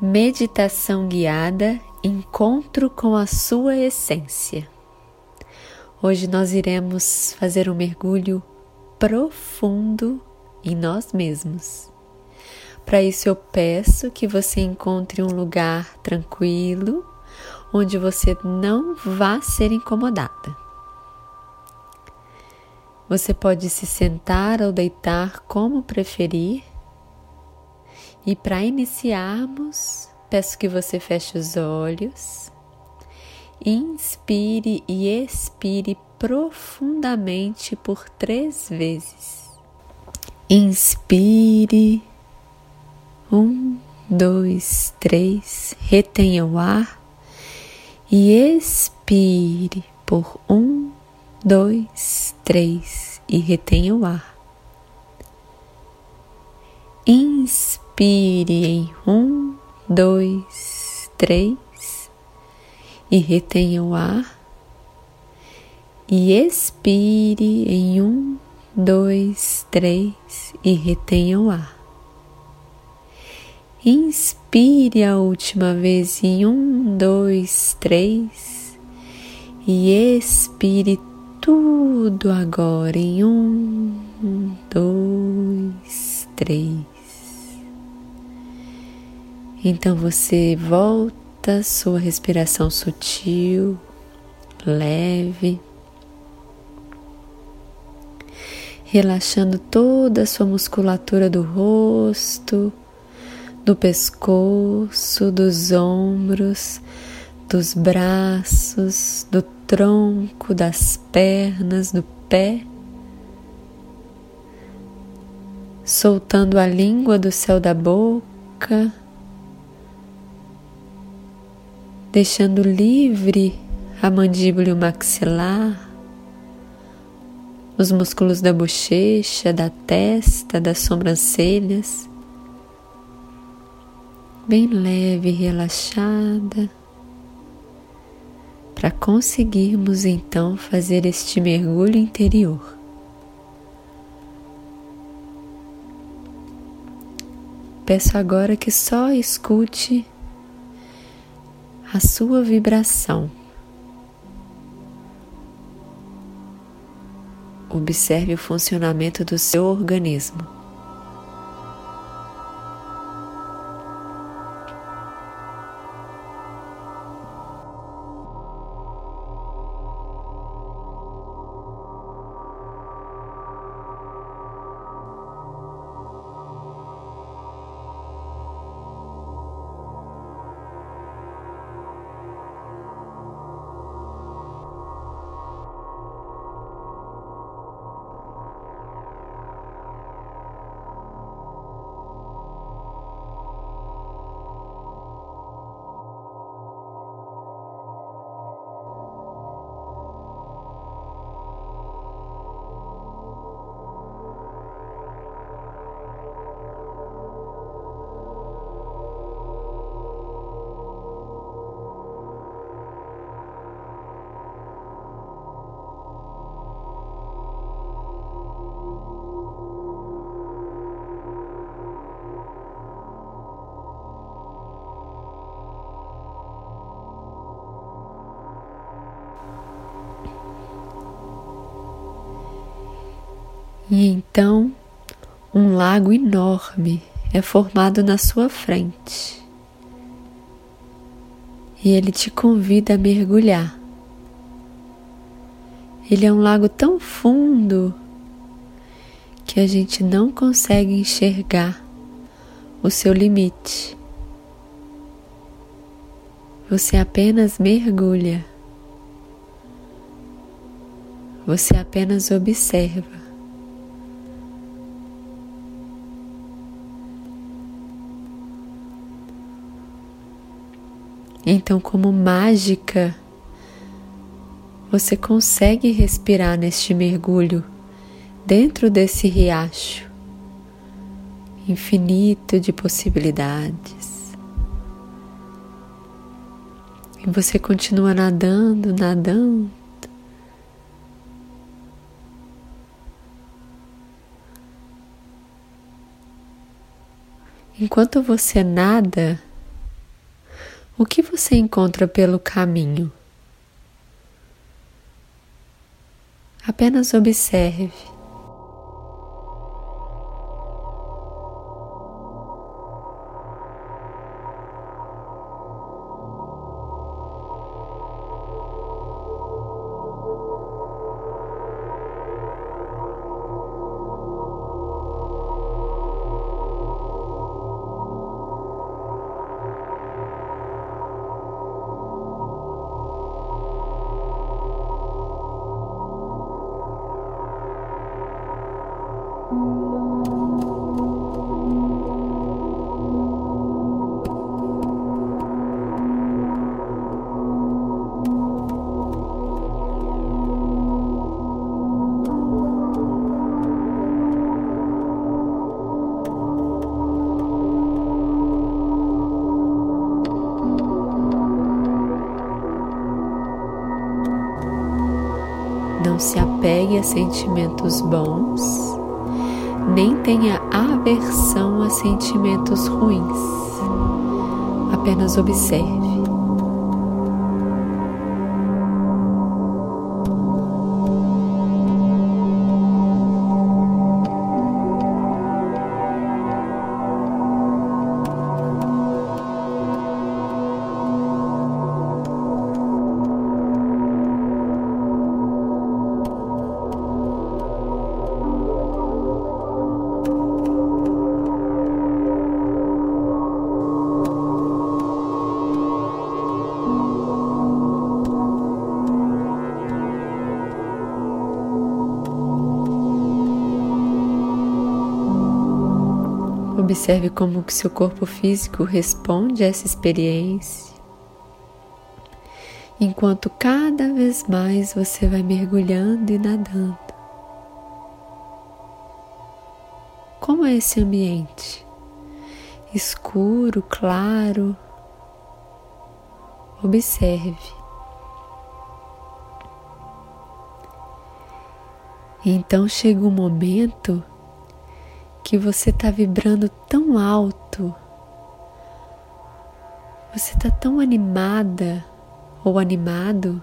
Meditação guiada Encontro com a sua essência. Hoje nós iremos fazer um mergulho profundo em nós mesmos. Para isso eu peço que você encontre um lugar tranquilo, onde você não vá ser incomodada. Você pode se sentar ou deitar como preferir. E para iniciarmos, peço que você feche os olhos, inspire e expire profundamente por três vezes. Inspire, um, dois, três, retenha o ar e expire por um, dois, três e retenha o ar. Inspire em um, dois, três e retenha o ar. E expire em um, dois, três e retenha o ar. Inspire a última vez em um, dois, três e expire tudo agora em um, dois, três. Então você volta sua respiração sutil, leve, relaxando toda a sua musculatura do rosto, do pescoço, dos ombros, dos braços, do tronco, das pernas, do pé. Soltando a língua do céu da boca deixando livre a mandíbula e o maxilar, os músculos da bochecha, da testa, das sobrancelhas, bem leve e relaxada, para conseguirmos então fazer este mergulho interior. Peço agora que só escute a sua vibração. Observe o funcionamento do seu organismo. E então um lago enorme é formado na sua frente. E ele te convida a mergulhar. Ele é um lago tão fundo que a gente não consegue enxergar o seu limite. Você apenas mergulha. Você apenas observa. Então, como mágica, você consegue respirar neste mergulho dentro desse riacho infinito de possibilidades. E você continua nadando, nadando. Enquanto você nada, O que você encontra pelo caminho? Apenas observe. Não se apegue a sentimentos bons, nem tenha aversão a sentimentos ruins. Apenas observe. Observe como que seu corpo físico responde a essa experiência. Enquanto cada vez mais você vai mergulhando e nadando. Como é esse ambiente? Escuro, claro. Observe. Então chega um momento que você está vibrando tão alto, você está tão animada ou animado,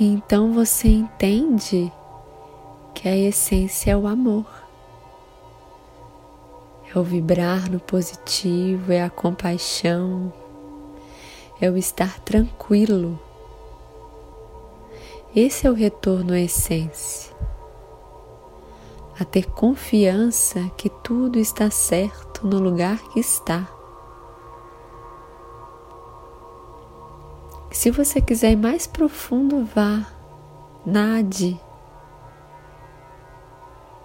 então você entende que a essência é o amor. É o vibrar no positivo, é a compaixão, é o estar tranquilo. Esse é o retorno à essência a ter confiança que tudo está certo no lugar que está. Se você quiser ir mais profundo, vá, nade.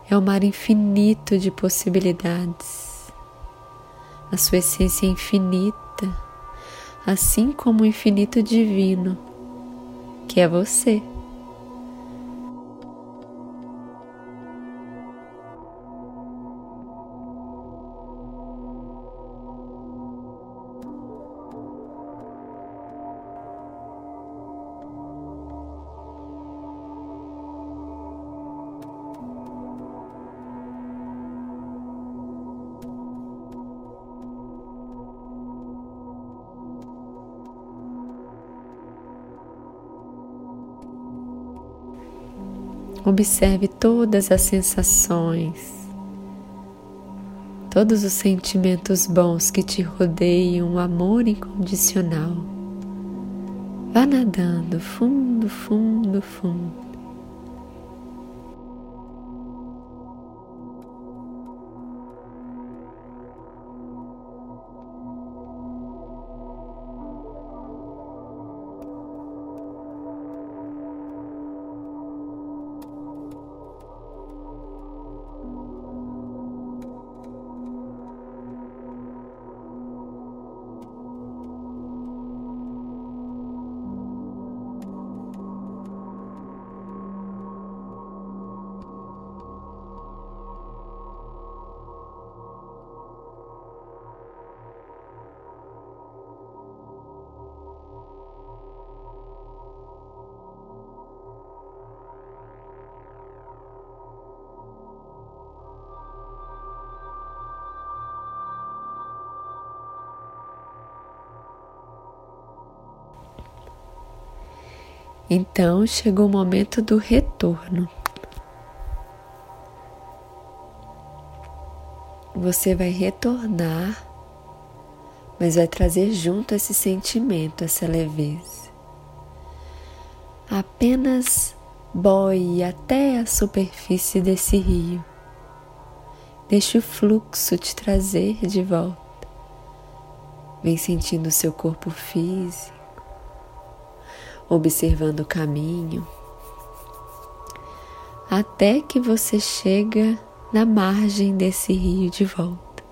É um mar infinito de possibilidades. A sua essência é infinita, assim como o infinito divino, que é você. Observe todas as sensações, todos os sentimentos bons que te rodeiam, o amor incondicional. Vá nadando fundo, fundo, fundo. Então chegou o momento do retorno. Você vai retornar, mas vai trazer junto esse sentimento, essa leveza. Apenas boie até a superfície desse rio. Deixe o fluxo te trazer de volta. Vem sentindo o seu corpo físico, observando o caminho, até que você chega na margem desse rio de volta.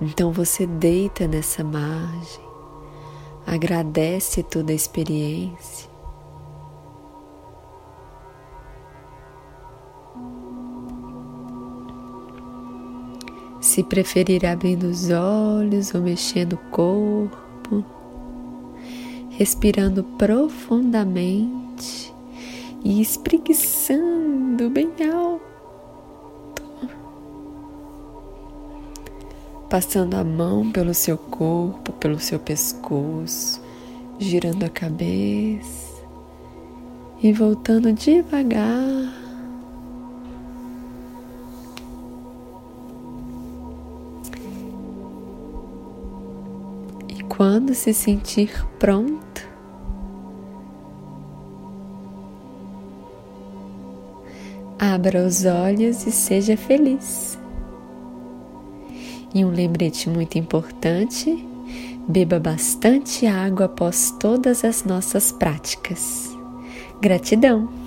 Então você deita nessa margem, agradece toda a experiência Se preferir abrindo os olhos ou mexendo o corpo, respirando profundamente e espreguiçando bem alto, passando a mão pelo seu corpo, pelo seu pescoço, girando a cabeça e voltando devagar Quando se sentir pronto, abra os olhos e seja feliz. E um lembrete muito importante: beba bastante água após todas as nossas práticas. Gratidão!